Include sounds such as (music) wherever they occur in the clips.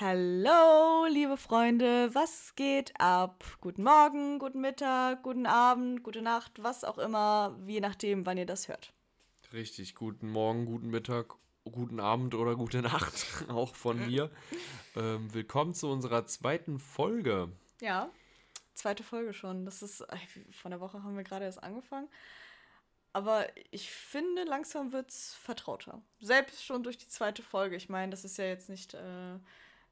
Hallo, liebe Freunde, was geht ab? Guten Morgen, guten Mittag, guten Abend, gute Nacht, was auch immer, je nachdem, wann ihr das hört. Richtig, guten Morgen, guten Mittag, guten Abend oder gute Nacht, (laughs) auch von mir. ähm, willkommen zu unserer zweiten Folge. Ja, zweite Folge schon. Das ist, von der Woche haben wir gerade erst angefangen. Aber ich finde, langsam wird es vertrauter. Selbst schon durch die zweite Folge. Ich meine, das ist ja jetzt nicht äh,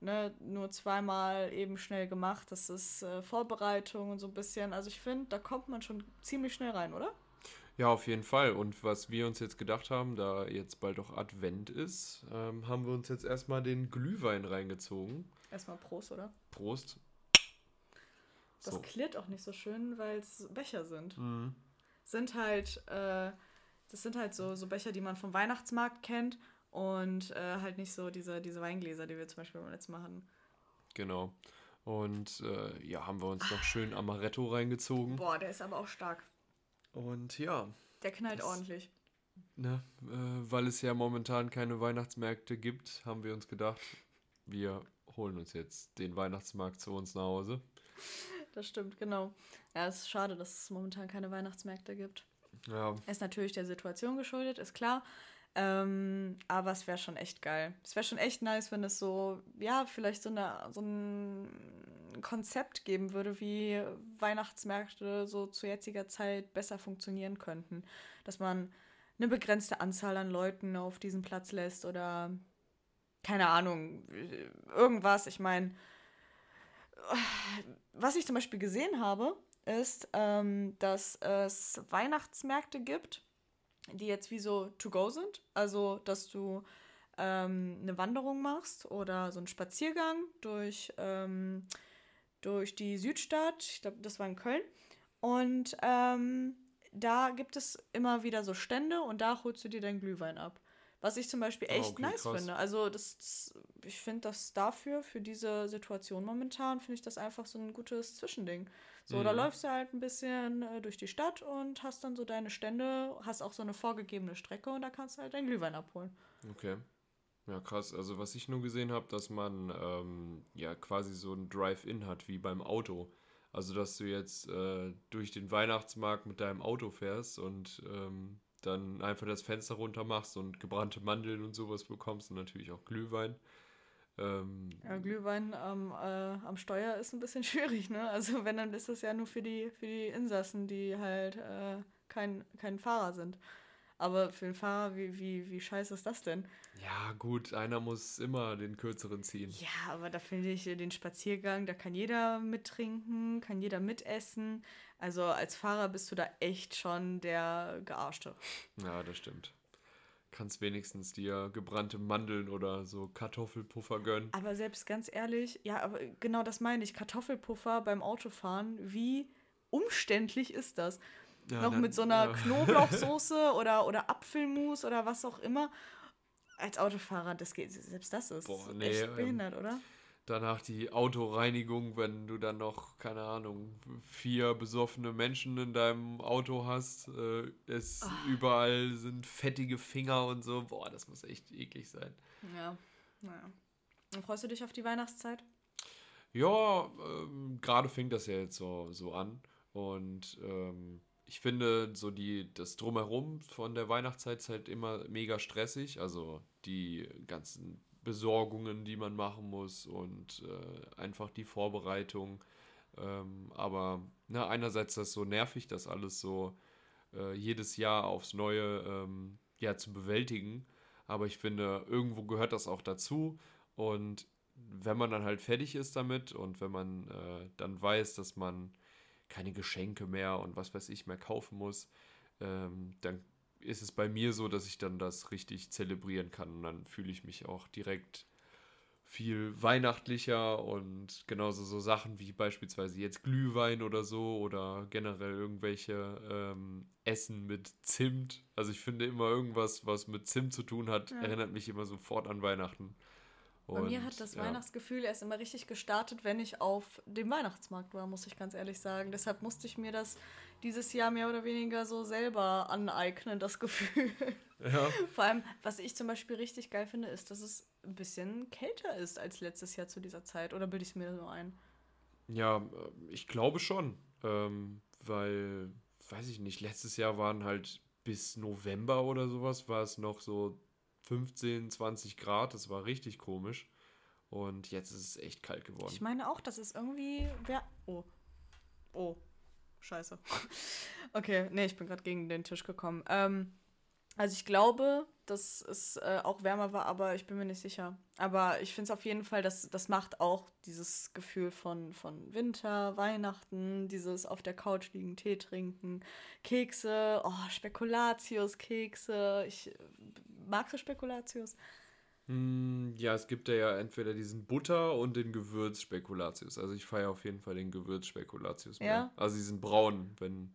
ne, nur zweimal eben schnell gemacht. Das ist äh, Vorbereitung und so ein bisschen. Also ich finde, da kommt man schon ziemlich schnell rein, oder? Ja, auf jeden Fall. Und was wir uns jetzt gedacht haben, da jetzt bald auch Advent ist, ähm, haben wir uns jetzt erstmal den Glühwein reingezogen. Erstmal Prost, oder? Prost. Das so. klirrt auch nicht so schön, weil es Becher sind. Mhm. Sind halt, äh, das sind halt so, so Becher, die man vom Weihnachtsmarkt kennt und äh, halt nicht so diese, diese Weingläser, die wir zum Beispiel beim letzten Mal hatten. Genau. Und äh, ja, haben wir uns noch schön Amaretto reingezogen. Boah, der ist aber auch stark. Und ja. Der knallt das, ordentlich. Ne, äh, weil es ja momentan keine Weihnachtsmärkte gibt, haben wir uns gedacht, wir holen uns jetzt den Weihnachtsmarkt zu uns nach Hause. Das stimmt, genau. Ja, es ist schade, dass es momentan keine Weihnachtsmärkte gibt. Ja. Ist natürlich der Situation geschuldet, ist klar. Ähm, aber es wäre schon echt geil. Es wäre schon echt nice, wenn es so, ja, vielleicht so, eine, so ein Konzept geben würde, wie Weihnachtsmärkte so zu jetziger Zeit besser funktionieren könnten. Dass man eine begrenzte Anzahl an Leuten auf diesen Platz lässt oder keine Ahnung, irgendwas. Ich meine, was ich zum Beispiel gesehen habe, ist, ähm, dass es Weihnachtsmärkte gibt die jetzt wie so to go sind. Also, dass du ähm, eine Wanderung machst oder so einen Spaziergang durch, ähm, durch die Südstadt. Ich glaube, das war in Köln. Und ähm, da gibt es immer wieder so Stände und da holst du dir deinen Glühwein ab. Was ich zum Beispiel ah, echt oh, okay, nice krass. finde. Also das, das ich finde das dafür, für diese Situation momentan, finde ich das einfach so ein gutes Zwischending. So, mhm. da läufst du halt ein bisschen äh, durch die Stadt und hast dann so deine Stände, hast auch so eine vorgegebene Strecke und da kannst du halt deinen Glühwein abholen. Okay. Ja, krass. Also was ich nur gesehen habe, dass man ähm, ja quasi so ein Drive-In hat, wie beim Auto. Also dass du jetzt äh, durch den Weihnachtsmarkt mit deinem Auto fährst und ähm, dann einfach das Fenster runter machst und gebrannte Mandeln und sowas bekommst und natürlich auch Glühwein. Ähm, ja, Glühwein am, äh, am Steuer ist ein bisschen (laughs) schwierig, ne? Also wenn, dann ist das ja nur für die, für die Insassen, die halt äh, kein, kein Fahrer sind. Aber für den Fahrer, wie, wie, wie scheiße ist das denn? Ja, gut, einer muss immer den kürzeren ziehen. Ja, aber da finde ich den Spaziergang, da kann jeder mittrinken, kann jeder mitessen. Also als Fahrer bist du da echt schon der Gearschte. Ja, das stimmt kannst wenigstens dir gebrannte Mandeln oder so Kartoffelpuffer gönnen. Aber selbst ganz ehrlich, ja, aber genau das meine ich. Kartoffelpuffer beim Autofahren, wie umständlich ist das? Ja, Noch dann, mit so einer ja. Knoblauchsoße (laughs) oder, oder Apfelmus oder was auch immer. Als Autofahrer, das geht, selbst das ist Boah, nee, echt ähm, behindert, ähm, oder? Danach die Autoreinigung, wenn du dann noch, keine Ahnung, vier besoffene Menschen in deinem Auto hast. Äh, es oh. überall sind fettige Finger und so. Boah, das muss echt eklig sein. Ja, naja. Und freust du dich auf die Weihnachtszeit? Ja, ähm, gerade fängt das ja jetzt so, so an. Und ähm, ich finde, so die, das Drumherum von der Weihnachtszeit ist halt immer mega stressig. Also die ganzen Besorgungen, die man machen muss und äh, einfach die Vorbereitung. Ähm, aber na, einerseits ist das so nervig, das alles so äh, jedes Jahr aufs Neue ähm, ja, zu bewältigen. Aber ich finde, irgendwo gehört das auch dazu. Und wenn man dann halt fertig ist damit und wenn man äh, dann weiß, dass man keine Geschenke mehr und was weiß ich mehr kaufen muss, ähm, dann ist es bei mir so, dass ich dann das richtig zelebrieren kann. Und dann fühle ich mich auch direkt viel weihnachtlicher und genauso so Sachen wie beispielsweise jetzt Glühwein oder so oder generell irgendwelche ähm, Essen mit Zimt. Also ich finde immer irgendwas, was mit Zimt zu tun hat, ja. erinnert mich immer sofort an Weihnachten. Bei mir hat das ja. Weihnachtsgefühl erst immer richtig gestartet, wenn ich auf dem Weihnachtsmarkt war, muss ich ganz ehrlich sagen. Deshalb musste ich mir das dieses Jahr mehr oder weniger so selber aneignen, das Gefühl. Ja. (laughs) Vor allem, was ich zum Beispiel richtig geil finde, ist, dass es ein bisschen kälter ist als letztes Jahr zu dieser Zeit. Oder bilde ich es mir so ein? Ja, äh, ich glaube schon. Ähm, weil, weiß ich nicht, letztes Jahr waren halt bis November oder sowas, war es noch so 15, 20 Grad. Das war richtig komisch. Und jetzt ist es echt kalt geworden. Ich meine auch, dass es irgendwie. Wer oh. Oh. Scheiße. (laughs) okay, nee, ich bin gerade gegen den Tisch gekommen. Ähm, also ich glaube, dass es äh, auch wärmer war, aber ich bin mir nicht sicher. Aber ich finde es auf jeden Fall, dass das macht auch dieses Gefühl von, von Winter, Weihnachten, dieses auf der Couch liegen, Tee trinken, Kekse, oh, Spekulatius, Kekse. Ich magst du Spekulatius? Mm, ja, es gibt ja entweder diesen Butter und den Gewürzspekulatius. Also ich feiere auf jeden Fall den Gewürzspekulatius mehr. Ja? Also die sind braun, wenn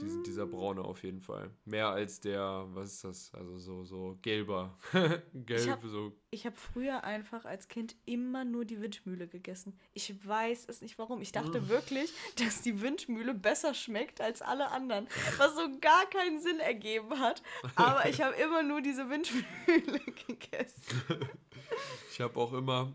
diesen, dieser braune auf jeden Fall. Mehr als der, was ist das? Also so, so gelber. (laughs) Gelb, ich hab, so. Ich habe früher einfach als Kind immer nur die Windmühle gegessen. Ich weiß es nicht warum. Ich dachte wirklich, dass die Windmühle besser schmeckt als alle anderen. Was so gar keinen Sinn ergeben hat. Aber ich (laughs) habe immer nur diese Windmühle (laughs) gegessen. ich habe auch immer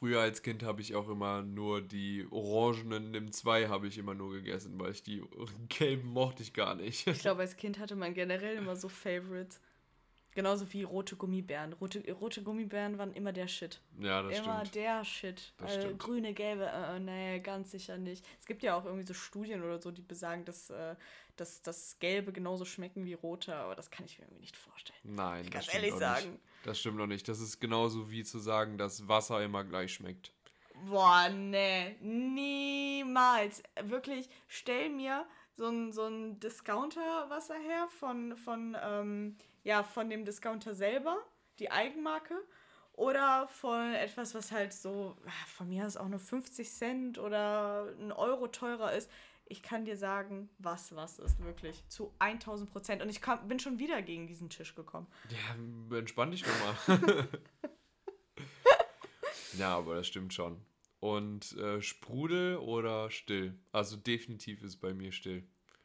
Früher als Kind habe ich auch immer nur die orangenen Nimm 2 habe ich immer nur gegessen, weil ich die gelben mochte ich gar nicht. Ich glaube, als Kind hatte man generell immer so Favorites. Genauso wie rote Gummibären. Rote, rote Gummibären waren immer der Shit. Ja, das immer stimmt. Immer der Shit. Das also, grüne, gelbe, äh, äh, nee, ganz sicher nicht. Es gibt ja auch irgendwie so Studien oder so, die besagen, dass, äh, dass, dass gelbe genauso schmecken wie rote, aber das kann ich mir irgendwie nicht vorstellen. Nein, ich kann ehrlich sagen. Nicht. Das stimmt noch nicht. Das ist genauso wie zu sagen, dass Wasser immer gleich schmeckt. Boah, nee, niemals. Wirklich, stell mir so ein, so ein Discounter-Wasser her von, von, ähm, ja, von dem Discounter selber, die Eigenmarke. Oder von etwas, was halt so, ah, von mir aus auch nur 50 Cent oder ein Euro teurer ist. Ich kann dir sagen, was was ist, wirklich. Zu 1000 Prozent. Und ich kam, bin schon wieder gegen diesen Tisch gekommen. Ja, entspann dich doch mal. (laughs) ja, aber das stimmt schon. Und äh, Sprudel oder still? Also definitiv ist bei mir still.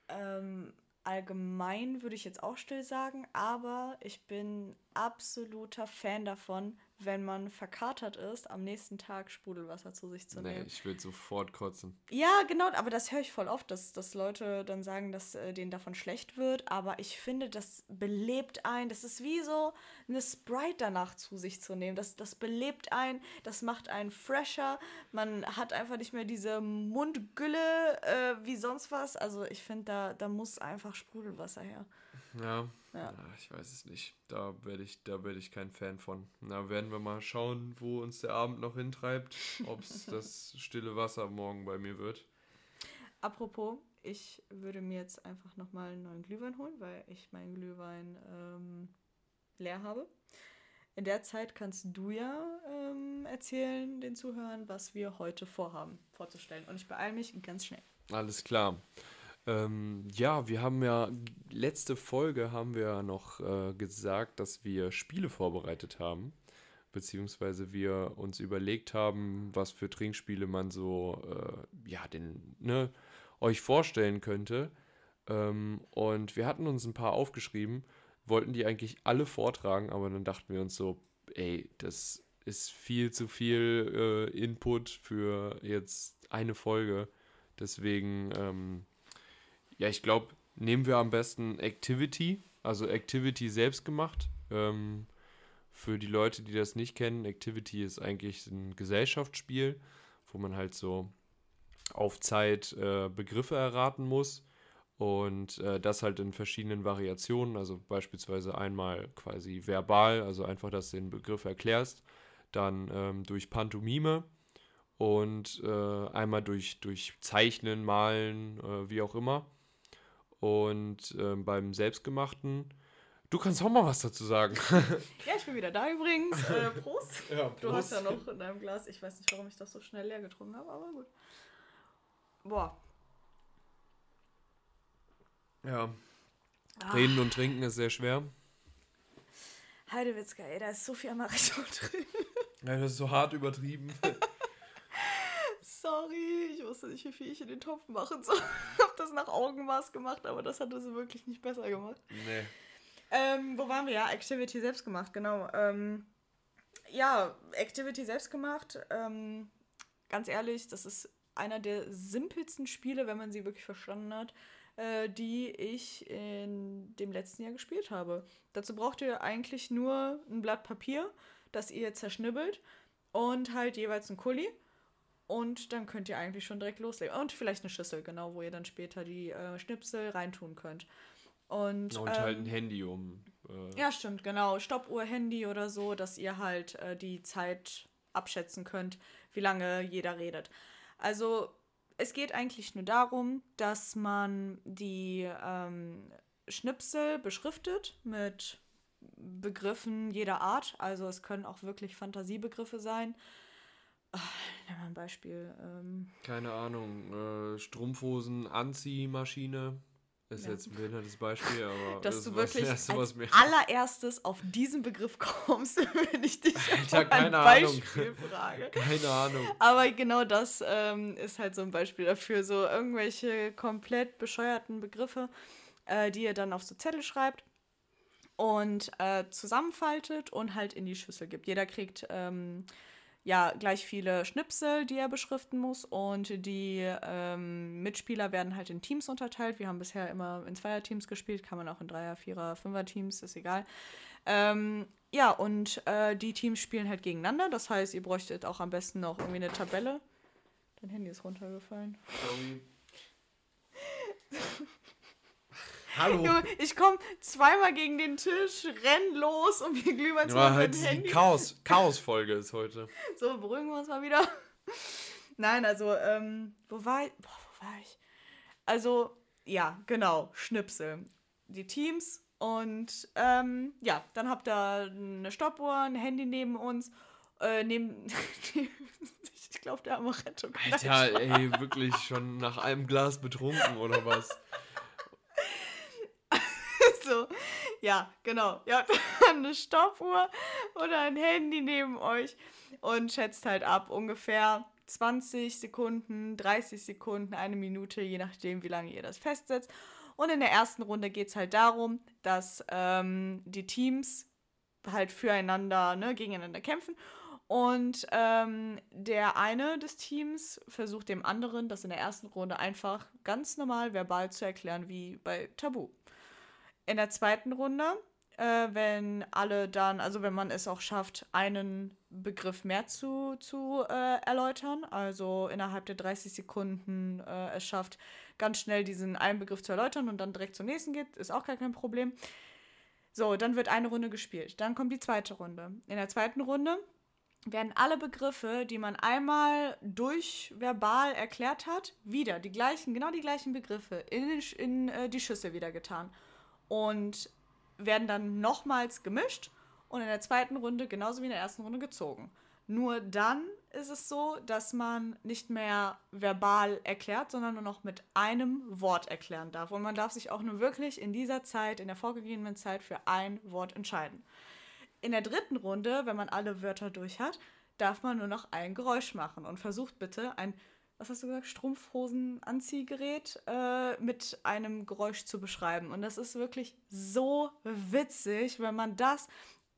Ähm, allgemein würde ich jetzt auch still sagen, aber ich bin absoluter Fan davon, wenn man verkatert ist, am nächsten Tag Sprudelwasser zu sich zu nehmen. Nee, ich würde sofort kotzen. Ja, genau, aber das höre ich voll oft, dass, dass Leute dann sagen, dass äh, denen davon schlecht wird. Aber ich finde, das belebt ein. Das ist wie so eine Sprite danach zu sich zu nehmen. Das, das belebt ein, das macht einen fresher. Man hat einfach nicht mehr diese Mundgülle äh, wie sonst was. Also ich finde, da, da muss einfach Sprudelwasser her. Ja. ja. Ich weiß es nicht. Da werde ich, da werde ich kein Fan von. Na, werden wir mal schauen, wo uns der Abend noch hintreibt, ob es (laughs) das stille Wasser morgen bei mir wird. Apropos, ich würde mir jetzt einfach nochmal einen neuen Glühwein holen, weil ich meinen Glühwein ähm, leer habe. In der Zeit kannst du ja ähm, erzählen den Zuhörern, was wir heute vorhaben, vorzustellen. Und ich beeile mich ganz schnell. Alles klar. Ähm, ja, wir haben ja, letzte Folge haben wir noch äh, gesagt, dass wir Spiele vorbereitet haben. Beziehungsweise wir uns überlegt haben, was für Trinkspiele man so, äh, ja, den, ne, euch vorstellen könnte. Ähm, und wir hatten uns ein paar aufgeschrieben, wollten die eigentlich alle vortragen, aber dann dachten wir uns so, ey, das ist viel zu viel äh, Input für jetzt eine Folge. Deswegen, ähm, ja, ich glaube, nehmen wir am besten Activity, also Activity selbst gemacht. Ähm, für die Leute, die das nicht kennen, Activity ist eigentlich ein Gesellschaftsspiel, wo man halt so auf Zeit äh, Begriffe erraten muss und äh, das halt in verschiedenen Variationen, also beispielsweise einmal quasi verbal, also einfach, dass du den Begriff erklärst, dann ähm, durch Pantomime und äh, einmal durch, durch Zeichnen, Malen, äh, wie auch immer. Und ähm, beim Selbstgemachten, du kannst auch mal was dazu sagen. (laughs) ja, ich bin wieder da übrigens. Äh, Prost. (laughs) Ja, Prost. Du hast ja noch in deinem Glas, ich weiß nicht, warum ich das so schnell leer getrunken habe, aber gut. Boah. Ja. Reden und trinken ist sehr schwer. Heidewitzka, ey, da ist so viel Amaretto (laughs) drin. Ja, das ist so hart übertrieben. Sorry, ich wusste nicht, wie viel ich in den Topf machen soll. (laughs) Ich hab das nach Augenmaß gemacht, aber das hat es wirklich nicht besser gemacht. Nee. Ähm, wo waren wir? Ja, Activity selbst gemacht, genau. Ähm, ja, Activity selbst gemacht. Ähm, ganz ehrlich, das ist einer der simpelsten Spiele, wenn man sie wirklich verstanden hat, äh, die ich in dem letzten Jahr gespielt habe. Dazu braucht ihr eigentlich nur ein Blatt Papier, das ihr zerschnibbelt und halt jeweils ein Kuli. Und dann könnt ihr eigentlich schon direkt loslegen. Und vielleicht eine Schüssel, genau, wo ihr dann später die äh, Schnipsel reintun könnt. Und, Und halt ein Handy um. Äh ja, stimmt, genau. Stoppuhr, Handy oder so, dass ihr halt äh, die Zeit abschätzen könnt, wie lange jeder redet. Also es geht eigentlich nur darum, dass man die ähm, Schnipsel beschriftet mit Begriffen jeder Art. Also es können auch wirklich Fantasiebegriffe sein. Nehmen wir ein Beispiel. Ähm, Keine Ahnung, äh, Strumpfhosen, Anziehmaschine. Ist ja. jetzt ein behindertes Beispiel, aber. (laughs) Dass du wirklich als allererstes auf diesen Begriff (laughs) kommst, wenn ich dich Alter, ein Beispiel Ahnung. frage. Keine Ahnung. Aber genau das ähm, ist halt so ein Beispiel dafür. So irgendwelche komplett bescheuerten Begriffe, äh, die ihr dann auf so Zettel schreibt und äh, zusammenfaltet und halt in die Schüssel gibt. Jeder kriegt. Ähm, ja gleich viele Schnipsel, die er beschriften muss. Und die ähm, Mitspieler werden halt in Teams unterteilt. Wir haben bisher immer in Zweierteams gespielt, kann man auch in Dreier-, Vierer-, Fünfer-Teams, ist egal. Ähm, ja, und äh, die Teams spielen halt gegeneinander. Das heißt, ihr bräuchtet auch am besten noch irgendwie eine Tabelle. Dein Handy ist runtergefallen. Sorry. (laughs) Hallo. Ich komme zweimal gegen den Tisch, renn los und wir glühen ja, halt Handy. Chaos, (laughs) Chaos-Folge ist heute. So, beruhigen wir uns mal wieder. (laughs) Nein, also, ähm, wo war ich? Boah, wo war ich? Also, ja, genau, Schnipsel. Die Teams und, ähm, ja, dann habt ihr eine Stoppuhr, ein Handy neben uns, äh, neben, (laughs) ich glaube, der Amaretto. Alter, ey, wirklich schon nach einem Glas betrunken oder was? So, ja, genau. Ihr habt (laughs) eine Stoppuhr oder ein Handy neben euch und schätzt halt ab ungefähr 20 Sekunden, 30 Sekunden, eine Minute, je nachdem, wie lange ihr das festsetzt. Und in der ersten Runde geht es halt darum, dass ähm, die Teams halt füreinander, ne, gegeneinander kämpfen. Und ähm, der eine des Teams versucht dem anderen, das in der ersten Runde einfach ganz normal verbal zu erklären, wie bei Tabu in der zweiten Runde, äh, wenn alle dann, also wenn man es auch schafft, einen Begriff mehr zu, zu äh, erläutern, also innerhalb der 30 Sekunden äh, es schafft, ganz schnell diesen einen Begriff zu erläutern und dann direkt zum nächsten geht, ist auch gar kein Problem. So, dann wird eine Runde gespielt. Dann kommt die zweite Runde. In der zweiten Runde werden alle Begriffe, die man einmal durch verbal erklärt hat, wieder die gleichen, genau die gleichen Begriffe in, in äh, die Schüssel wieder getan und werden dann nochmals gemischt und in der zweiten Runde genauso wie in der ersten Runde gezogen. Nur dann ist es so, dass man nicht mehr verbal erklärt, sondern nur noch mit einem Wort erklären darf. Und man darf sich auch nur wirklich in dieser Zeit, in der vorgegebenen Zeit, für ein Wort entscheiden. In der dritten Runde, wenn man alle Wörter durch hat, darf man nur noch ein Geräusch machen und versucht bitte ein was hast du gesagt, Strumpfhosen-Anziehgerät äh, mit einem Geräusch zu beschreiben. Und das ist wirklich so witzig, wenn man das,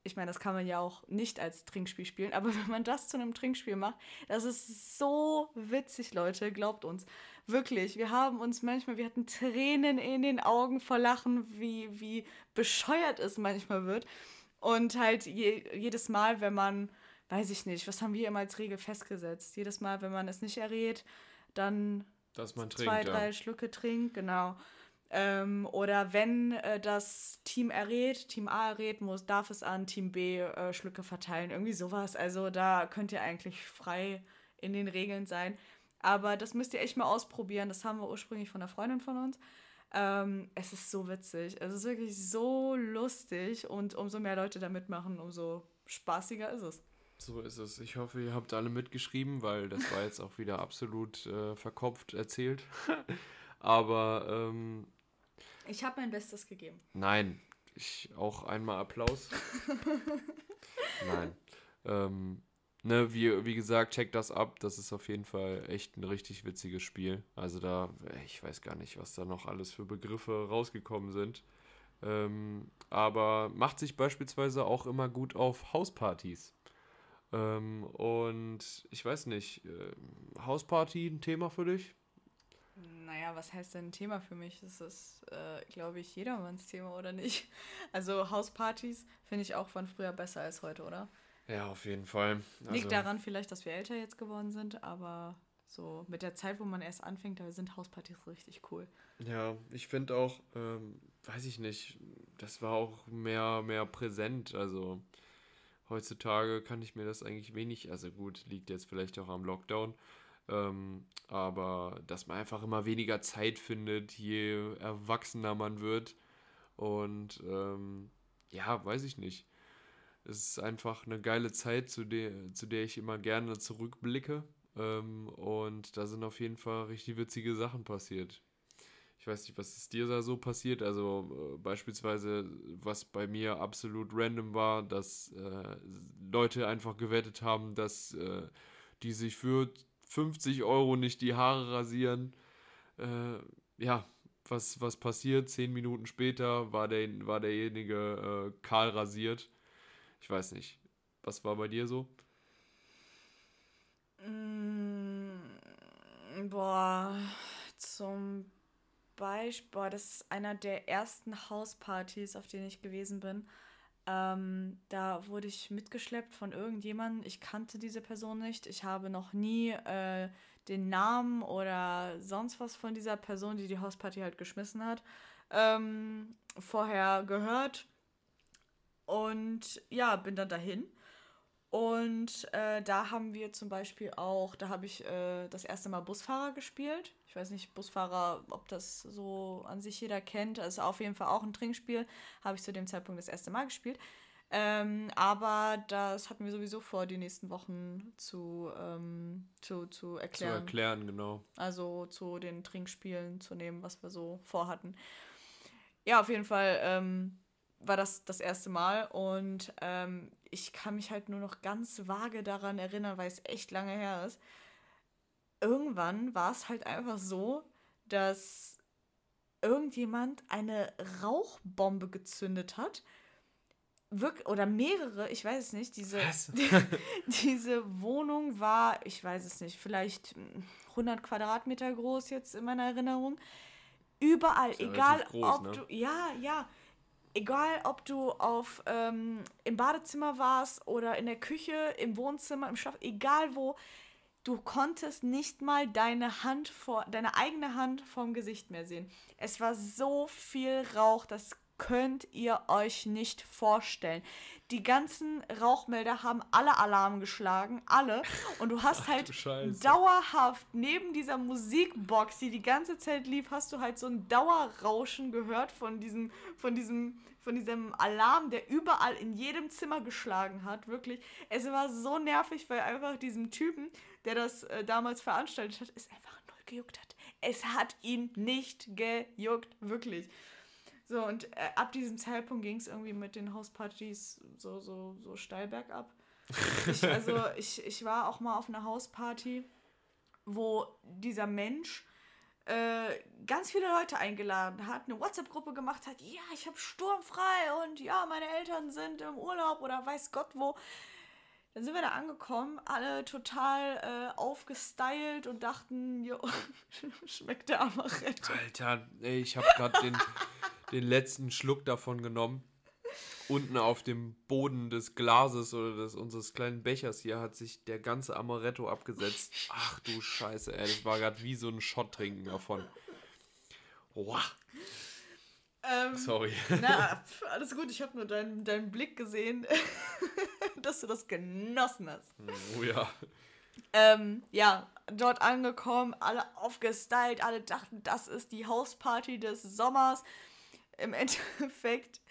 ich meine, das kann man ja auch nicht als Trinkspiel spielen, aber (laughs) wenn man das zu einem Trinkspiel macht, das ist so witzig, Leute, glaubt uns. Wirklich, wir haben uns manchmal, wir hatten Tränen in den Augen vor Lachen, wie, wie bescheuert es manchmal wird. Und halt je, jedes Mal, wenn man weiß ich nicht, was haben wir immer als Regel festgesetzt? Jedes Mal, wenn man es nicht errät, dann Dass man zwei, trinkt, drei ja. Schlücke trinkt, genau. Ähm, oder wenn äh, das Team errät, Team A errät, muss, darf es an Team B äh, Schlücke verteilen. Irgendwie sowas. Also da könnt ihr eigentlich frei in den Regeln sein. Aber das müsst ihr echt mal ausprobieren. Das haben wir ursprünglich von einer Freundin von uns. Ähm, es ist so witzig. Es ist wirklich so lustig. Und umso mehr Leute da mitmachen, umso spaßiger ist es. So ist es. Ich hoffe, ihr habt alle mitgeschrieben, weil das war jetzt auch wieder absolut äh, verkopft erzählt. (laughs) Aber ähm, ich habe mein Bestes gegeben. Nein, ich auch einmal Applaus. (laughs) Nein. Ähm, ne, wie, wie gesagt, check das ab. Das ist auf jeden Fall echt ein richtig witziges Spiel. Also da, ich weiß gar nicht, was da noch alles für Begriffe rausgekommen sind. Ähm, aber macht sich beispielsweise auch immer gut auf Hauspartys. Ähm, und ich weiß nicht, äh, Hausparty ein Thema für dich? Naja, was heißt denn ein Thema für mich? Das ist, äh, glaube ich, jedermanns Thema, oder nicht? (laughs) Also Hauspartys finde ich auch von früher besser als heute, oder? Ja, auf jeden Fall. Also, Liegt daran vielleicht, dass wir älter jetzt geworden sind, aber so mit der Zeit, wo man erst anfängt, da sind Hauspartys richtig cool. Ja, ich finde auch, ähm, weiß ich nicht, das war auch mehr, mehr präsent. Also heutzutage kann ich mir das eigentlich wenig, also gut, liegt jetzt vielleicht auch am Lockdown, ähm, aber dass man einfach immer weniger Zeit findet, je erwachsener man wird. Und ähm, ja, weiß ich nicht. Es ist einfach eine geile Zeit, zu der, zu der ich immer gerne zurückblicke. Ähm, und da sind auf jeden Fall richtig witzige Sachen passiert. Ich weiß nicht, was ist dir da so passiert? Also äh, beispielsweise, was bei mir absolut random war, dass äh, Leute einfach gewettet haben, dass äh, die sich für 50 Euro nicht die Haare rasieren. Äh, ja, was, was passiert? Zehn Minuten später war, der, war derjenige äh, kahl rasiert. Ich weiß nicht. Was war bei dir so? Mm, boah, zum Beispiel, boah, das ist einer der ersten Hauspartys, auf denen ich gewesen bin. Ähm, da wurde ich mitgeschleppt von irgendjemandem. Ich kannte diese Person nicht. Ich habe noch nie äh, den Namen oder sonst was von dieser Person, die die Hausparty halt geschmissen hat, ähm, vorher gehört. Und ja, bin dann dahin. Und äh, da haben wir zum Beispiel auch, da habe ich äh, das erste Mal Busfahrer gespielt. Ich weiß nicht, Busfahrer, ob das so an sich jeder kennt. Das ist auf jeden Fall auch ein Trinkspiel. Habe ich zu dem Zeitpunkt das erste Mal gespielt. Ähm, aber das hatten wir sowieso vor, die nächsten Wochen zu, ähm, zu, zu erklären. Zu erklären, genau. Also zu den Trinkspielen zu nehmen, was wir so vorhatten. Ja, auf jeden Fall ähm, war das das erste Mal und ähm, ich kann mich halt nur noch ganz vage daran erinnern, weil es echt lange her ist. Irgendwann war es halt einfach so, dass irgendjemand eine Rauchbombe gezündet hat. Wirk oder mehrere, ich weiß es nicht. Diese, (laughs) die, diese Wohnung war, ich weiß es nicht, vielleicht 100 Quadratmeter groß jetzt in meiner Erinnerung. Überall, ja egal groß, ob ne? du, ja, ja, egal ob du auf, ähm, im Badezimmer warst oder in der Küche, im Wohnzimmer, im Schlaf, egal wo, du konntest nicht mal deine Hand vor, deine eigene Hand vorm Gesicht mehr sehen. Es war so viel Rauch, das könnt ihr euch nicht vorstellen. Die ganzen Rauchmelder haben alle Alarm geschlagen, alle. Und du hast Ach, halt dauerhaft neben dieser Musikbox, die die ganze Zeit lief, hast du halt so ein Dauerrauschen gehört von diesem, von diesem, von diesem Alarm, der überall in jedem Zimmer geschlagen hat. Wirklich. Es war so nervig, weil einfach diesem Typen, der das äh, damals veranstaltet hat, es einfach null gejuckt hat. Es hat ihn nicht gejuckt, wirklich. So, und äh, ab diesem Zeitpunkt ging es irgendwie mit den Hauspartys so, so, so steil bergab. Ich, also, (laughs) ich, ich war auch mal auf einer Hausparty, wo dieser Mensch äh, ganz viele Leute eingeladen hat, eine WhatsApp-Gruppe gemacht hat, ja, ich habe sturmfrei und ja, meine Eltern sind im Urlaub oder weiß Gott wo. Dann sind wir da angekommen, alle total äh, aufgestylt und dachten, jo, (laughs) schmeckt der Amaretto. Alter, ey, ich habe gerade den, (laughs) den letzten Schluck davon genommen. Unten auf dem Boden des Glases oder des, unseres kleinen Bechers hier hat sich der ganze Amaretto abgesetzt. Ach du Scheiße, ey. Das war gerade wie so ein Shot trinken davon. Wow. Ähm, Sorry. (laughs) Na, alles gut. Ich habe nur deinen, deinen Blick gesehen, (laughs) dass du das genossen hast. Oh ja. Ähm, ja, dort angekommen, alle aufgestylt, alle dachten, das ist die Hausparty des Sommers im (laughs) Endeffekt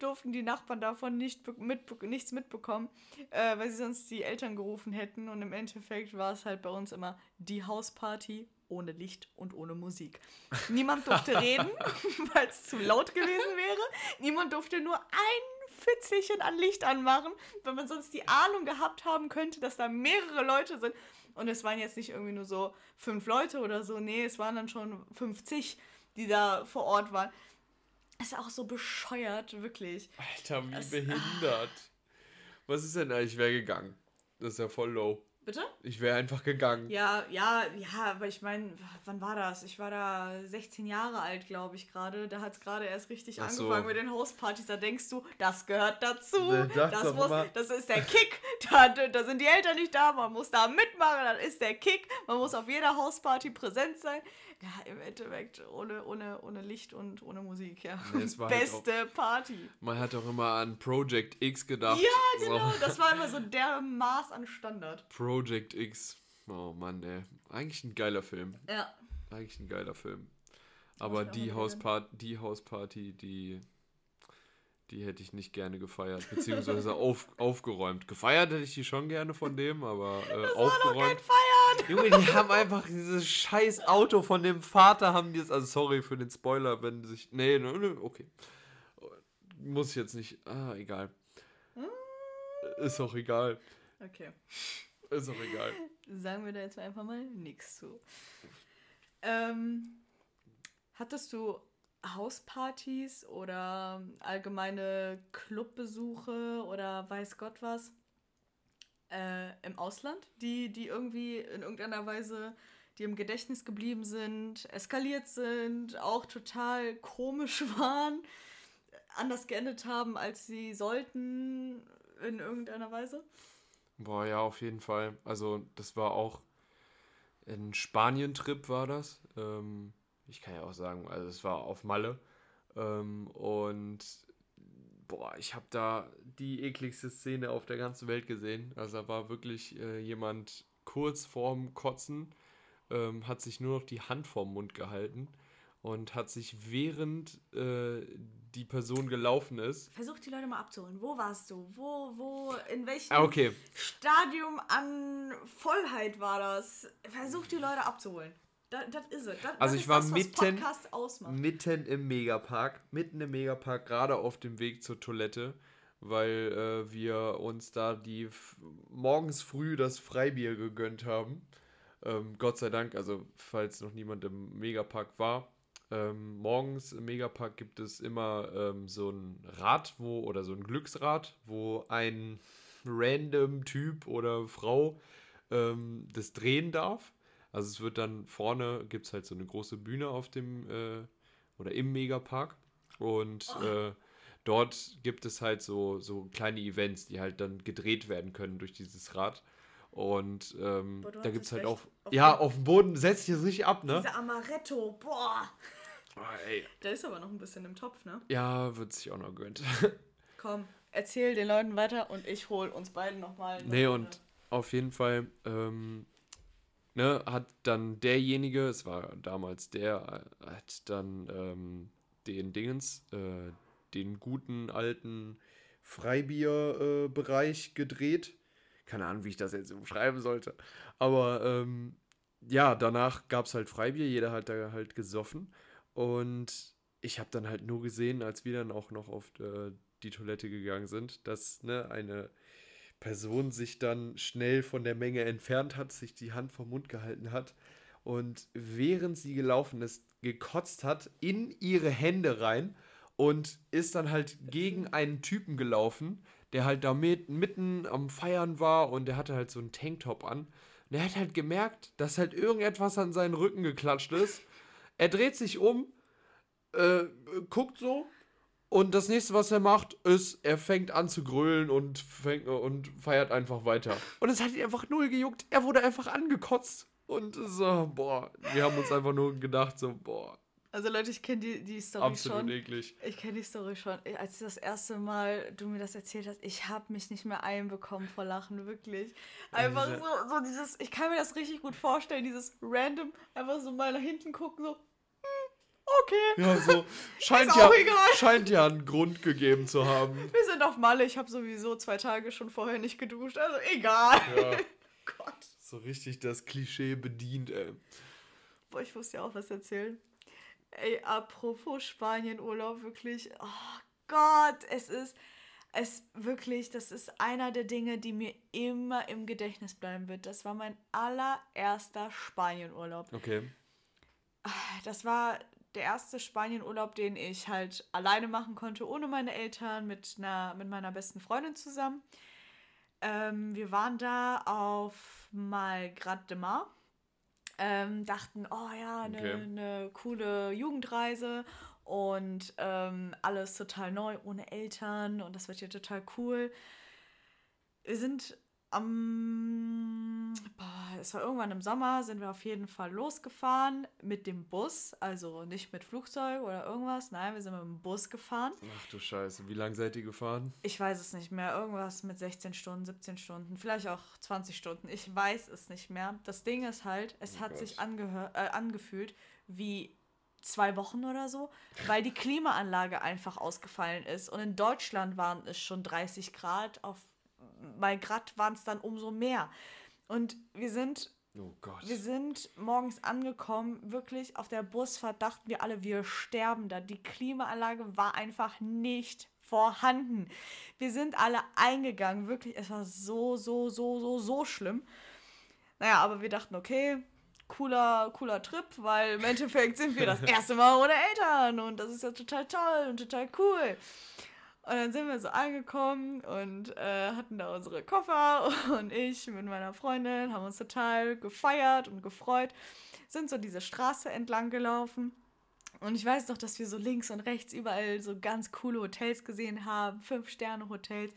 durften die Nachbarn davon nicht mit, nichts mitbekommen, äh, weil sie sonst die Eltern gerufen hätten. Und im Endeffekt war es halt bei uns immer die Hausparty ohne Licht und ohne Musik. Niemand durfte (laughs) reden, (laughs) weil es zu laut gewesen wäre. Niemand durfte nur ein Fitzelchen an Licht anmachen, wenn man sonst die Ahnung gehabt haben könnte, dass da mehrere Leute sind. Und es waren jetzt nicht irgendwie nur so fünf Leute oder so, nee, es waren dann schon 50, die da vor Ort waren. Das ist auch so bescheuert, wirklich. Alter, wie Das- behindert. Was ist denn eigentlich? Ich wäre gegangen. Das ist ja voll low. Bitte? Ich wäre einfach gegangen. Ja, ja, ja, aber ich meine, wann war das? Ich war da 16 Jahre alt, glaube ich, gerade. Da hat es gerade erst richtig so. angefangen mit den Hauspartys. Da denkst du, das gehört dazu. Ne, Das, doch muss, das ist der Kick. (laughs) Da, da sind die Eltern nicht da. Man muss da mitmachen. Das ist der Kick. Man muss auf jeder Hausparty präsent sein. Ja, im Endeffekt ohne, ohne, ohne Licht und ohne Musik, ja. Nee, es war halt Beste Party. Man hat auch immer an Project X gedacht. Ja, genau. So. Das war immer so der Maß an Standard. Project X. Oh Mann, ey. Eigentlich ein geiler Film. Ja. Eigentlich ein geiler Film. Aber die Hausparty, die Hausparty, die, die hätte ich nicht gerne gefeiert, beziehungsweise (laughs) auf, aufgeräumt. Gefeiert hätte ich die schon gerne von dem, aber äh, aufgeräumt. Feiern! (laughs) Junge, die haben einfach dieses scheiß Auto von dem Vater, haben die jetzt, also sorry für den Spoiler, wenn sich, nee, nee, nee, okay. Muss ich jetzt nicht, ah, egal. Ist auch egal. Okay. Ist auch egal. Sagen wir da jetzt einfach mal nichts zu. Ähm, hattest du Hauspartys oder allgemeine Clubbesuche oder weiß Gott was äh, im Ausland, die, die irgendwie in irgendeiner Weise die im Gedächtnis geblieben sind, eskaliert sind, auch total komisch (laughs) waren, anders geendet haben, als sie sollten in irgendeiner Weise? Boah, ja, auf jeden Fall. Also, das war auch ein Spanien-Trip war das. Ähm, ich kann ja auch sagen, also es war auf Malle. Ähm, und boah, ich habe da die ekligste Szene auf der ganzen Welt gesehen. Also da war wirklich äh, jemand kurz vorm Kotzen, ähm, hat sich nur noch die Hand vorm Mund gehalten und hat sich während äh, die Person gelaufen ist. Versuch die Leute mal abzuholen. Wo warst du? Wo, wo, in welchem Ah, okay. Stadium an Vollheit war das? Versuch die Leute abzuholen. Das, das ist es. Das, Also das ich war das, mitten-. Mitten im Megapark, mitten im Megapark, gerade auf dem Weg zur Toilette, weil äh, wir uns da die morgens früh das Freibier gegönnt haben. Ähm, Gott sei Dank, also falls noch niemand im Megapark war. Ähm, morgens im Megapark gibt es immer ähm, so ein Rad, wo, oder so ein Glücksrad, wo ein random Typ oder Frau ähm, das drehen darf. Also es wird dann vorne, gibt es halt so eine große Bühne auf dem, äh, oder im Megapark. Und äh, dort gibt es halt so, so kleine Events, die halt dann gedreht werden können durch dieses Rad. Und ähm, da gibt es halt auch, ja, auf dem Boden setzt sich das richtig ab, ne? Dieser Amaretto, boah. Oh, ey. Der ist aber noch ein bisschen im Topf, ne? Ja, wird sich auch noch gönnt. (laughs) Komm, erzähl den Leuten weiter und ich hol uns beiden nochmal. Nee, und auf jeden Fall ähm, ne, hat dann derjenige, es war damals der, hat dann ähm, den Dingens, äh, den guten alten Freibierbereich äh, gedreht. Keine Ahnung, wie ich das jetzt umschreiben sollte. Aber ähm, ja, danach gab es halt Freibier, jeder hat da halt gesoffen. Und ich habe dann halt nur gesehen, als wir dann auch noch auf äh, die Toilette gegangen sind, dass ne, eine Person sich dann schnell von der Menge entfernt hat, sich die Hand vom Mund gehalten hat und während sie gelaufen ist, gekotzt hat in ihre Hände rein und ist dann halt gegen einen Typen gelaufen, der halt da mit, mitten am Feiern war und der hatte halt so einen Tanktop an. Und er hat halt gemerkt, dass halt irgendetwas an seinen Rücken geklatscht ist. Er dreht sich um, äh, guckt so und das nächste, was er macht, ist, er fängt an zu grölen und, fängt, und feiert einfach weiter. Und es hat ihn einfach null gejuckt. Er wurde einfach angekotzt. Und so, boah, wir haben uns einfach nur gedacht, so, boah, Also Leute, ich kenne die, die Story absolut schon. eklig. Ich kenne die Story schon. Als das erste Mal du mir das erzählt hast, ich habe mich nicht mehr einbekommen vor Lachen, wirklich. Einfach diese- so, so dieses, ich kann mir das richtig gut vorstellen, dieses random, einfach so mal nach hinten gucken, so, hm, okay. Ja, so, (laughs) scheint Ist ja, auch egal. scheint ja einen Grund gegeben zu haben. Wir sind auf Malle, ich habe sowieso zwei Tage schon vorher nicht geduscht, also egal. Ja, (laughs) Gott. so richtig das Klischee bedient, ey. Boah, ich muss dir auch was erzählen. Ey, apropos Spanienurlaub, wirklich. Oh Gott, es ist. Es wirklich, das ist einer der Dinge, die mir immer im Gedächtnis bleiben wird. Das war mein allererster Spanienurlaub. Okay. Das war der erste Spanienurlaub, den ich halt alleine machen konnte, ohne meine Eltern, mit, einer, mit meiner besten Freundin zusammen. Ähm, wir waren da auf Malgrat de Mar. Ähm, dachten, oh ja, eine Okay. ne coole Jugendreise und ähm, alles total neu, ohne Eltern und das wird ja total cool. Wir sind am, boah, es war irgendwann im Sommer, sind wir auf jeden Fall losgefahren mit dem Bus, also nicht mit Flugzeug oder irgendwas, nein, wir sind mit dem Bus gefahren. Ach du Scheiße, wie lange seid ihr gefahren? Ich weiß es nicht mehr, irgendwas mit 16 Stunden, 17 Stunden, vielleicht auch 20 Stunden, ich weiß es nicht mehr. Das Ding ist halt, es Oh hat Gott. sich äh, angefühlt wie zwei Wochen oder so, weil die Klimaanlage einfach ausgefallen ist. Und in Deutschland waren es schon 30 Grad, auf mal Grad waren es dann umso mehr. Und wir sind Oh wir sind morgens angekommen, wirklich auf der Busfahrt dachten wir alle, wir sterben da. Die Klimaanlage war einfach nicht vorhanden. Wir sind alle eingegangen, wirklich, es war so, so, so, so, so schlimm. Naja, aber wir dachten, okay, cooler, cooler Trip, weil im Endeffekt sind wir das (laughs) erste Mal ohne Eltern und das ist ja total toll und total cool. Und dann sind wir so angekommen und äh, hatten da unsere Koffer (laughs) und ich mit meiner Freundin haben uns total gefeiert und gefreut, sind so diese Straße entlang gelaufen. Und ich weiß noch, dass wir so links und rechts überall so ganz coole Hotels gesehen haben, Fünf-Sterne-Hotels.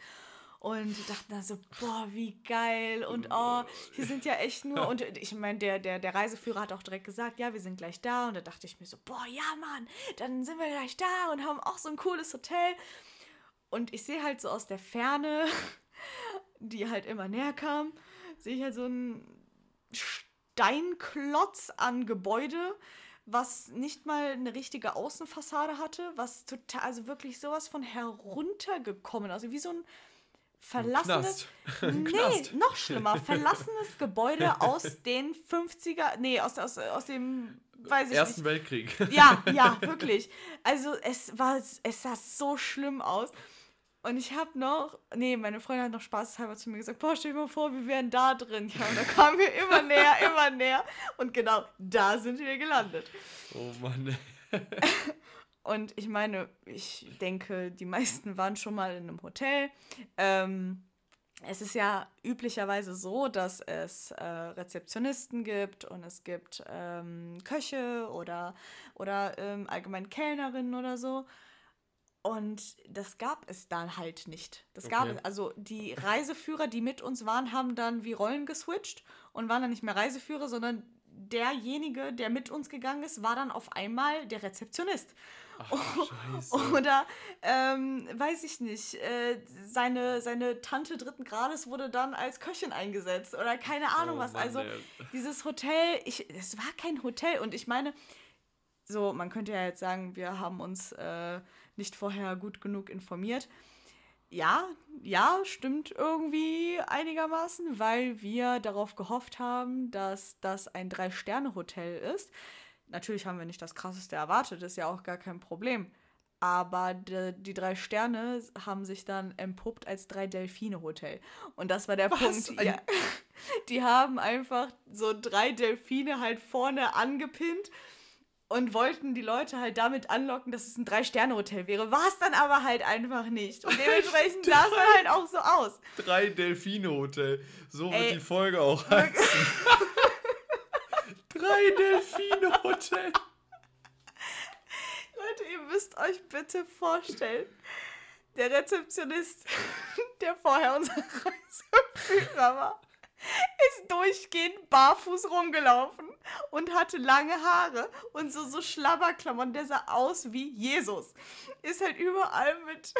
Und dachten dann so, boah, wie geil. Und oh, hier sind ja echt nur. (laughs) Und ich meine, der, der, der Reiseführer hat auch direkt gesagt, ja, wir sind gleich da. Und da dachte ich mir so, boah, ja, Mann, dann sind wir gleich da und haben auch so ein cooles Hotel. Und ich sehe halt so aus der Ferne, (laughs) die halt immer näher kam, sehe ich halt so einen Steinklotz an Gebäude, was nicht mal eine richtige Außenfassade hatte, was total, also wirklich sowas von heruntergekommen, also wie so ein verlassenes, nee, (laughs) noch schlimmer, verlassenes Gebäude (laughs) aus den 50er, nee, aus, aus, aus dem, weiß ich Ersten nicht, Weltkrieg. ja, ja, wirklich. Also es war, es sah so schlimm aus. Und ich habe noch, nee, meine Freundin hat noch spaßeshalber zu mir gesagt, boah, stell dir mal vor, wir wären da drin. Ja, und da kamen wir immer näher, (laughs) immer näher. Und genau da sind wir gelandet. Oh Mann. (laughs) Und ich meine, ich denke, die meisten waren schon mal in einem Hotel. Ähm, es ist ja üblicherweise so, dass es äh, Rezeptionisten gibt und es gibt ähm, Köche oder, oder ähm, allgemein Kellnerinnen oder so. Und das gab es dann halt nicht. Das gab Okay. es, also die Reiseführer, die mit uns waren, haben dann wie Rollen geswitcht und waren dann nicht mehr Reiseführer, sondern derjenige, der mit uns gegangen ist, war dann auf einmal der Rezeptionist. Ach. (laughs) Oder, ähm, weiß ich nicht, äh, seine, seine Tante dritten Grades wurde dann als Köchin eingesetzt oder keine Ahnung Oh was. Mann, also ey. dieses Hotel, ich, es war kein Hotel und ich meine, so, man könnte ja jetzt sagen, wir haben uns äh, nicht vorher gut genug informiert. Ja, ja, stimmt irgendwie einigermaßen, weil wir darauf gehofft haben, dass das ein Drei-Sterne-Hotel ist. Natürlich haben wir nicht das Krasseste erwartet, ist ja auch gar kein Problem. Aber die, die drei Sterne haben sich dann entpuppt als drei Delfine-Hotel. Und das war der Was? Punkt. Ja, (laughs) die haben einfach so drei Delfine halt vorne angepinnt und wollten die Leute halt damit anlocken, dass es ein Drei-Sterne-Hotel wäre. War es dann aber halt einfach nicht. Und dementsprechend (laughs) sah es dann halt auch so aus. Drei Delfine-Hotel. So Ey. wird die Folge auch heißen. (laughs) Drei Delfine-Hotel. Leute, ihr müsst euch bitte vorstellen, der Rezeptionist, (laughs) der vorher unser Reiseführer war, ist durchgehend barfuß rumgelaufen und hatte lange Haare und so, so Schlabberklammern. Der sah aus wie Jesus. Ist halt überall mit.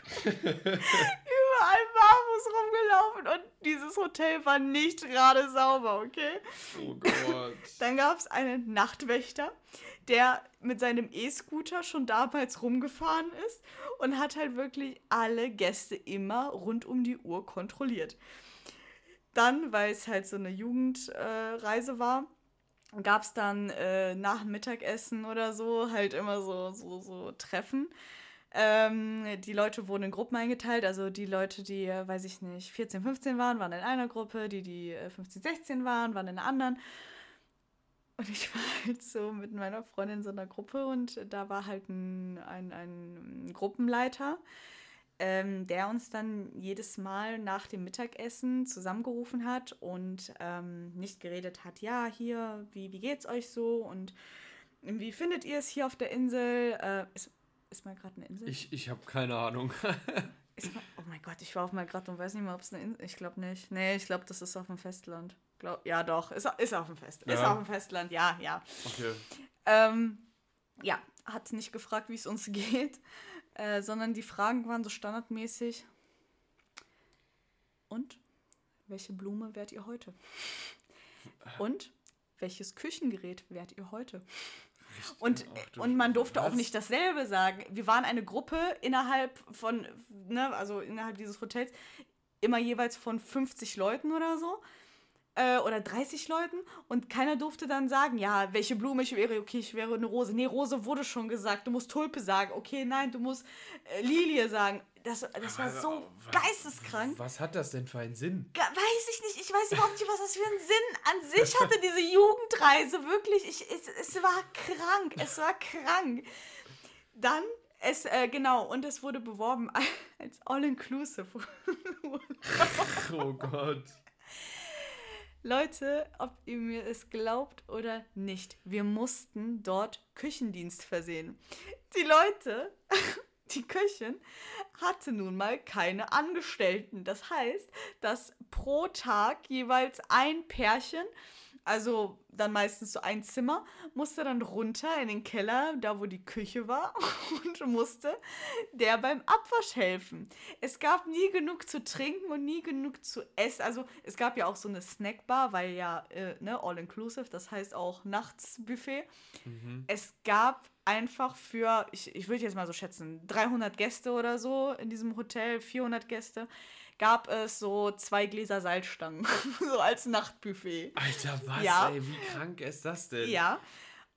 (laughs) überall barfuß rumgelaufen und dieses Hotel war nicht gerade sauber, okay? Oh Gott. Dann gab es einen Nachtwächter, der mit seinem E-Scooter schon damals rumgefahren ist und hat halt wirklich alle Gäste immer rund um die Uhr kontrolliert. Dann, weil es halt so eine Jugendreise äh, war, gab es dann äh, nach dem Mittagessen oder so halt immer so, so, so Treffen. Ähm, die Leute wurden in Gruppen eingeteilt, also die Leute, die, äh, weiß ich nicht, 14, 15 waren, waren in einer Gruppe, die, die 15, äh, 16 waren, waren in einer anderen. Und ich war (laughs) halt so mit meiner Freundin in so einer Gruppe und da war halt ein, ein, ein Gruppenleiter, ähm, der uns dann jedes Mal nach dem Mittagessen zusammengerufen hat und ähm, nicht geredet hat, ja, hier, wie, wie geht's euch so und wie findet ihr es hier auf der Insel? Äh, ist, ist mal gerade eine Insel? Ich, ich habe keine Ahnung. (laughs) mal, oh mein Gott, ich war auf mal gerade und weiß nicht mal, ob es eine Insel ist. Ich glaube nicht. Nee, ich glaube, das ist auf dem Festland. Glaub, ja, doch. Ist, ist auf dem Festland. Ja. Ist auf dem Festland, ja, ja. Okay. Ähm, ja, hat nicht gefragt, wie es uns (laughs) geht, äh, sondern die Fragen waren so standardmäßig. Und welche Blume wärt ihr heute? Und welches Küchengerät wärt ihr heute? Und, und man durfte was? auch nicht dasselbe sagen. Wir waren eine Gruppe innerhalb von, ne, also innerhalb dieses Hotels, immer jeweils von 50 Leuten oder so. Äh, oder 30 Leuten. Und keiner durfte dann sagen, ja, welche Blume ich wäre. Okay, ich wäre eine Rose. Nee, Rose wurde schon gesagt. Du musst Tulpe sagen. Okay, nein, du musst äh, Lilie sagen. Das, das war so was, geisteskrank. Was hat das denn für einen Sinn? Weiß ich nicht. Ich weiß überhaupt nicht, was das für einen Sinn an sich hatte, diese Jugendreise. Wirklich, ich, es, es war krank. Es war krank. Dann, es, äh, genau, und es wurde beworben (laughs) als All-Inclusive. (laughs) oh Gott. Leute, ob ihr mir es glaubt oder nicht, wir mussten dort Küchendienst versehen. Die Leute (laughs) die Köchin hatte nun mal keine Angestellten. Das heißt, dass pro Tag jeweils ein Pärchen, also dann meistens so ein Zimmer, musste dann runter in den Keller, da wo die Küche war, (laughs) und musste der beim Abwasch helfen. Es gab nie genug zu trinken und nie genug zu essen. Also es gab ja auch so eine Snackbar, weil ja, äh, ne, all inclusive, das heißt auch Nachtsbuffet. Mhm. Es gab einfach für, ich, ich würde jetzt mal so schätzen, 300 Gäste oder so in diesem Hotel, 400 Gäste, gab es so zwei Gläser Salzstangen, (laughs) so als Nachtbuffet. Alter, was, ja. ey, wie krank ist das denn? Ja.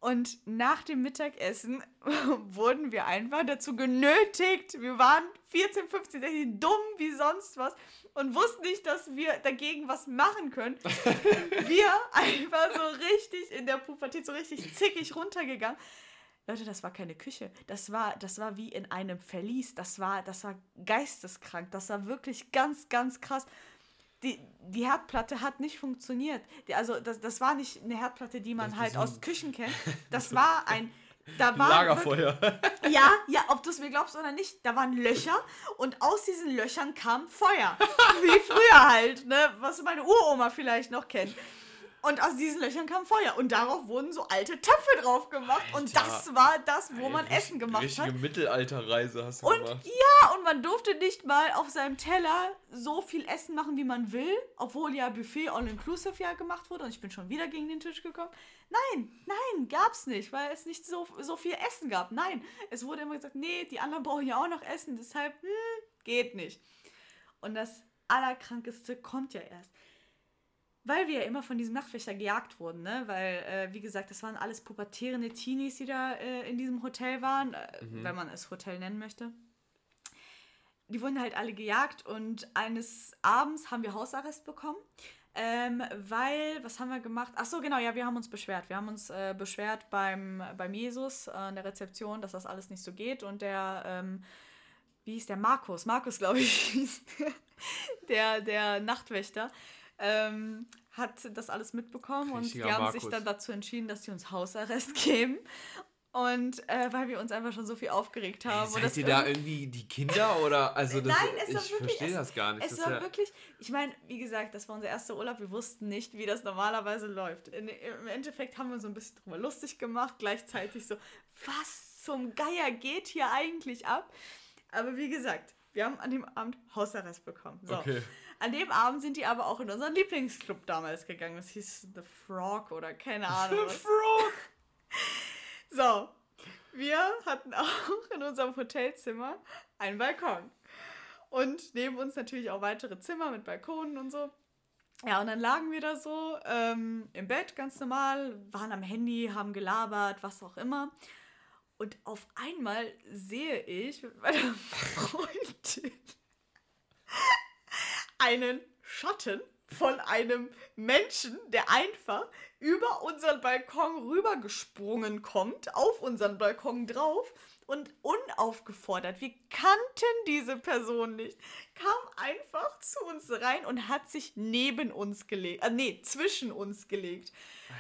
Und nach dem Mittagessen (laughs) wurden wir einfach dazu genötigt. Wir waren 14, 15, 16, dumm wie sonst was und wussten nicht, dass wir dagegen was machen können. (laughs) wir einfach so richtig in der Pubertät, so richtig zickig runtergegangen. Leute, das war keine Küche. Das war, das war wie in einem Verlies. Das war, das war geisteskrank. Das war wirklich ganz, ganz krass. Die, die Herdplatte hat nicht funktioniert. Die, also das, das war nicht eine Herdplatte, die man halt aus Küchen (laughs) kennt. Das war ein da war Lagerfeuer. Wirklich, ja, ja, ob du es mir glaubst oder nicht, da waren Löcher und aus diesen Löchern kam Feuer. Wie früher halt, ne? Was meine Uroma vielleicht noch kennt. Und aus diesen Löchern kam Feuer. Und darauf wurden so alte Töpfe drauf gemacht. Alter. Und das war das, wo man Ey, Essen gemacht richtige hat. Richtige Mittelalterreise hast du und gemacht. Ja, und man durfte nicht mal auf seinem Teller so viel Essen machen, wie man will. Obwohl ja Buffet All-Inclusive ja gemacht wurde. Und ich bin schon wieder gegen den Tisch gekommen. Nein, nein, gab's nicht, weil es nicht so, so viel Essen gab. Nein, es wurde immer gesagt, nee, die anderen brauchen ja auch noch Essen. Deshalb, hm, geht nicht. Und das Allerkrankeste kommt ja erst weil wir ja immer von diesem Nachtwächter gejagt wurden, ne? Weil, äh, wie gesagt, das waren alles pubertierende Teenies, die da äh, in diesem Hotel waren, äh, mhm. wenn man es Hotel nennen möchte. Die wurden halt alle gejagt und eines Abends haben wir Hausarrest bekommen. Ähm, weil, was haben wir gemacht? Ach so, genau, ja, wir haben uns beschwert. Wir haben uns äh, beschwert beim, beim Jesus an der Rezeption, dass das alles nicht so geht. Und der, ähm, wie hieß der? Markus. Markus, glaube ich, (laughs) hieß der, der Nachtwächter ähm, hat das alles mitbekommen Richtiger und die haben Markus. sich dann dazu entschieden, dass sie uns Hausarrest (laughs) geben. Und äh, weil wir uns einfach schon so viel aufgeregt haben. Hey, seid ihr da irgendwie die Kinder oder also das, Nein, es ich verstehe das gar nicht. Es war ja wirklich, ich meine, wie gesagt, das war unser erster Urlaub. Wir wussten nicht, wie das normalerweise läuft. In, Im Endeffekt haben wir so ein bisschen drüber lustig gemacht, gleichzeitig so, was zum Geier geht hier eigentlich ab? Aber wie gesagt, wir haben an dem Abend Hausarrest bekommen. So. Okay. An dem Abend sind die aber auch in unseren Lieblingsclub damals gegangen. Das hieß The Frog oder keine (laughs) Ahnung. The Frog! (laughs) so, wir hatten (laughs) auch in unserem Hotelzimmer einen Balkon. Und neben uns natürlich auch weitere Zimmer mit Balkonen und so. Ja, und dann lagen wir da so ähm, im Bett, ganz normal, waren am Handy, haben gelabert, was auch immer. Und auf einmal sehe ich mit meiner Freundin einen Schatten von einem Menschen, der einfach über unseren Balkon rübergesprungen kommt, auf unseren Balkon drauf und unaufgefordert, wir kannten diese Person nicht, kam einfach zu uns rein und hat sich neben uns gelegt, äh, nee, zwischen uns gelegt.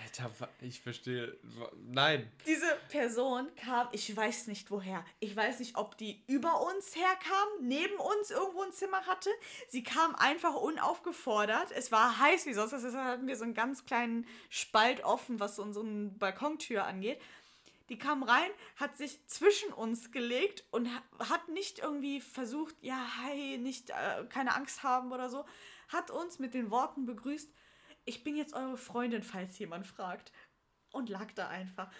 Alter, ich verstehe. Nein. Diese Person kam, ich weiß nicht woher. Ich weiß nicht, ob die über uns herkam, neben uns irgendwo ein Zimmer hatte. Sie kam einfach unaufgefordert. Es war heiß wie sonst. Deshalb hatten wir so einen ganz kleinen Spalt offen, was unsere Balkontür angeht. Die kam rein, hat sich zwischen uns gelegt und hat nicht irgendwie versucht, ja, hi, nicht, äh, keine Angst haben oder so. Hat uns mit den Worten begrüßt, ich bin jetzt eure Freundin, falls jemand fragt. Und lag da einfach.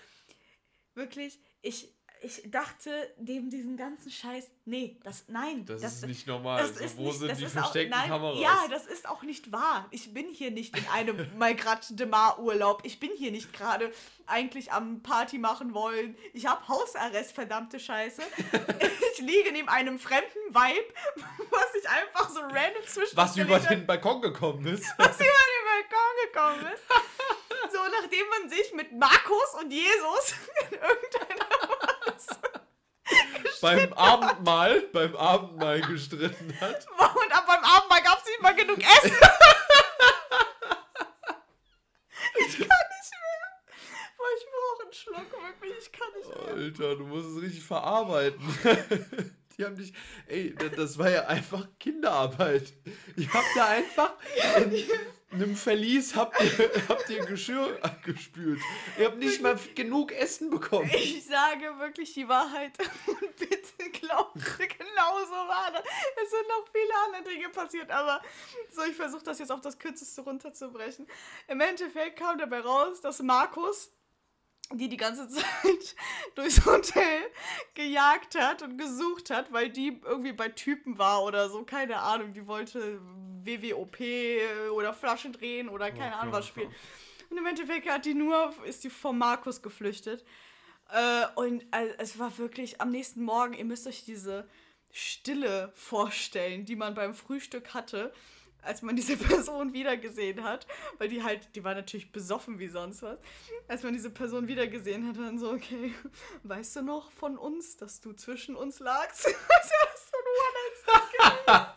Wirklich, ich, ich dachte neben diesem ganzen Scheiß, nee, das, nein. Das, das ist nicht normal. Das also, wo nicht, sind die versteckten auch, nein, Kameras? Ja, das ist auch nicht wahr. Ich bin hier nicht in einem (laughs) Malgrat de Mar Urlaub. Ich bin hier nicht gerade eigentlich am Party machen wollen. Ich habe Hausarrest, verdammte Scheiße. (laughs) ich liege neben einem fremden Vibe, (laughs) was ich einfach so random zwischen. Was über den Balkon gekommen ist. Was über den Balkon gekommen ist. So, nachdem man sich mit Markus und Jesus in irgendeiner beim Abendmahl, beim Abendmahl gestritten hat. (laughs) Und ab beim Abendmahl gab es nicht mal genug Essen. (laughs) ich kann nicht mehr. Boah, ich brauche einen Schluck, wirklich, ich kann nicht mehr. Alter, du musst es richtig verarbeiten. (laughs) Die haben dich, ey, das war ja einfach Kinderarbeit. Ihr habt da einfach in, einem Verlies habt ihr, (laughs) habt ihr Geschirr gespült. Ihr habt nicht mal genug Essen bekommen. Ich sage wirklich die Wahrheit. (laughs) Und bitte glaubt, genau so war das. Es sind noch viele andere Dinge passiert, aber so, ich versuche das jetzt auf das Kürzeste runterzubrechen. Im Endeffekt kam dabei raus, dass Markus die die ganze (laughs) Zeit durchs Hotel gejagt hat und gesucht hat, weil die irgendwie bei Typen war oder so, keine Ahnung, die wollte WWOP oder Flaschen drehen oder keine Ahnung was spielen. Und im Endeffekt hat die nur, ist die vor Markus geflüchtet. Äh, und also, es war wirklich am nächsten Morgen, ihr müsst euch diese Stille vorstellen, die man beim Frühstück hatte als man diese (laughs) Person wiedergesehen hat, weil die halt, die war natürlich besoffen wie sonst was, als man diese Person wiedergesehen hat, dann so, okay, weißt du noch von uns, dass du zwischen uns lagst? (laughs) Was ja so ein One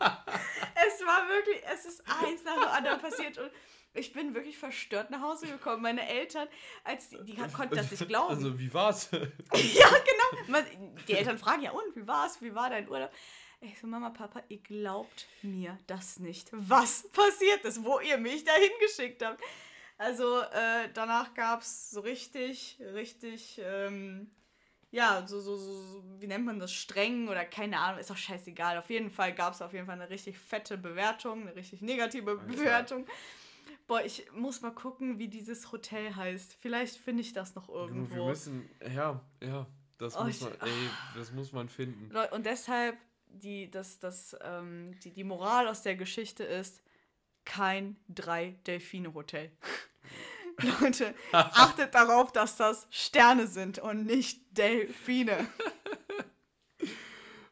Es war wirklich, es ist eins nach dem anderen passiert und ich bin wirklich verstört nach Hause gekommen. Meine Eltern, als die, die konnten das nicht glauben. Also, wie war's? (laughs) ja, genau. Die Eltern fragen ja, und, wie war's? Wie war dein Urlaub? Ich so, Mama, Papa, ihr glaubt mir das nicht. Was passiert ist, wo ihr mich dahin geschickt habt. Also äh, danach gab es so richtig, richtig, ähm, ja, so, so, so, wie nennt man das, streng oder keine Ahnung, ist auch scheißegal. Auf jeden Fall gab es auf jeden Fall eine richtig fette Bewertung, eine richtig negative Bewertung. Boah, ich muss mal gucken, wie dieses Hotel heißt. Vielleicht finde ich das noch irgendwo. Wir müssen, ja, ja, das, oh, muss, man, ey, das muss man finden. Und deshalb, die, das, das, ähm, die, die Moral aus der Geschichte ist, kein Drei-Delfine-Hotel. (laughs) Leute, (laughs) achtet darauf, dass das Sterne sind und nicht Delfine.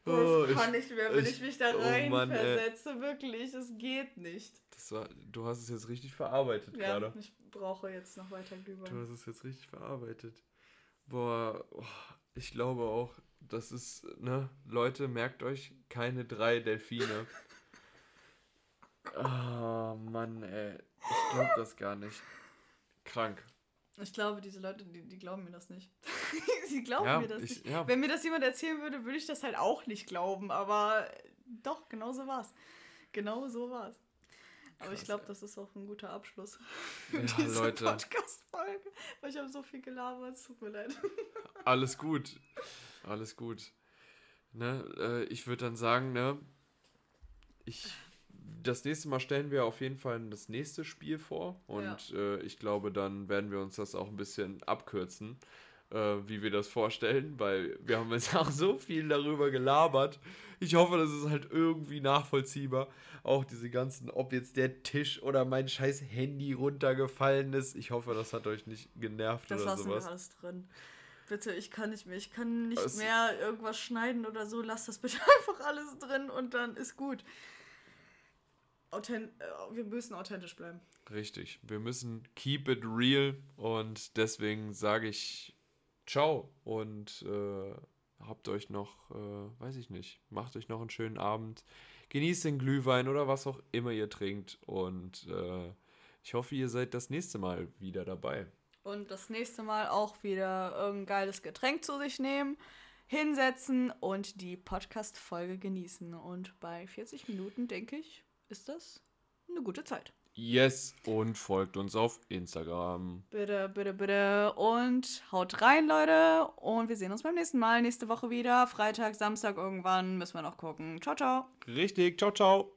Oh, ich kann nicht mehr, wenn ich, ich mich da rein oh versetze. Wirklich, es geht nicht. Das war, du hast es jetzt richtig verarbeitet ja, gerade. Ich brauche jetzt noch weiter Glühwein. Du hast es jetzt richtig verarbeitet. Boah, oh, ich glaube auch, das ist, ne, Leute, merkt euch, keine drei Delfine. oh (laughs) Mann, ey. Ich glaube das gar nicht. Krank. Ich glaube, diese Leute, die, die glauben mir das nicht. (laughs) Sie glauben ja, mir das ich, nicht. Ja. Wenn mir das jemand erzählen würde, würde ich das halt auch nicht glauben. Aber doch, genau so war's. Genau so war's. Aber Krass, ich glaube, das ist auch ein guter Abschluss für ja, diese Podcast-Folge. Weil ich habe so viel gelabert, es tut mir leid. Alles gut. Alles gut. Ne, äh, ich würde dann sagen, ne, ich, das nächste Mal stellen wir auf jeden Fall das nächste Spiel vor und ja. äh, ich glaube, dann werden wir uns das auch ein bisschen abkürzen, äh, wie wir das vorstellen, weil wir haben jetzt (laughs) auch so viel darüber gelabert. Ich hoffe, das ist halt irgendwie nachvollziehbar. Auch diese ganzen, ob jetzt der Tisch oder mein scheiß Handy runtergefallen ist. Ich hoffe, das hat euch nicht genervt Das oder lassen sowas. wir alles drin. Bitte, ich kann nicht mehr. Ich kann nicht Es- mehr irgendwas schneiden oder so. Lass das bitte (laughs) einfach alles drin und dann ist gut. Authent äh, wir müssen authentisch bleiben. Richtig. Wir müssen keep it real und deswegen sage ich ciao und äh, habt euch noch, äh, weiß ich nicht, macht euch noch einen schönen Abend, genießt den Glühwein oder was auch immer ihr trinkt und äh, ich hoffe, ihr seid das nächste Mal wieder dabei. Und das nächste Mal auch wieder irgendein geiles Getränk zu sich nehmen, hinsetzen und die Podcast-Folge genießen. Und bei 40 Minuten, denke ich, ist das eine gute Zeit. Yes und folgt uns auf Instagram. Bitte, bitte, bitte. Und haut rein, Leute. Und wir sehen uns beim nächsten Mal. Nächste Woche wieder. Freitag, Samstag irgendwann. Müssen wir noch gucken. Ciao, ciao. Richtig, ciao, ciao.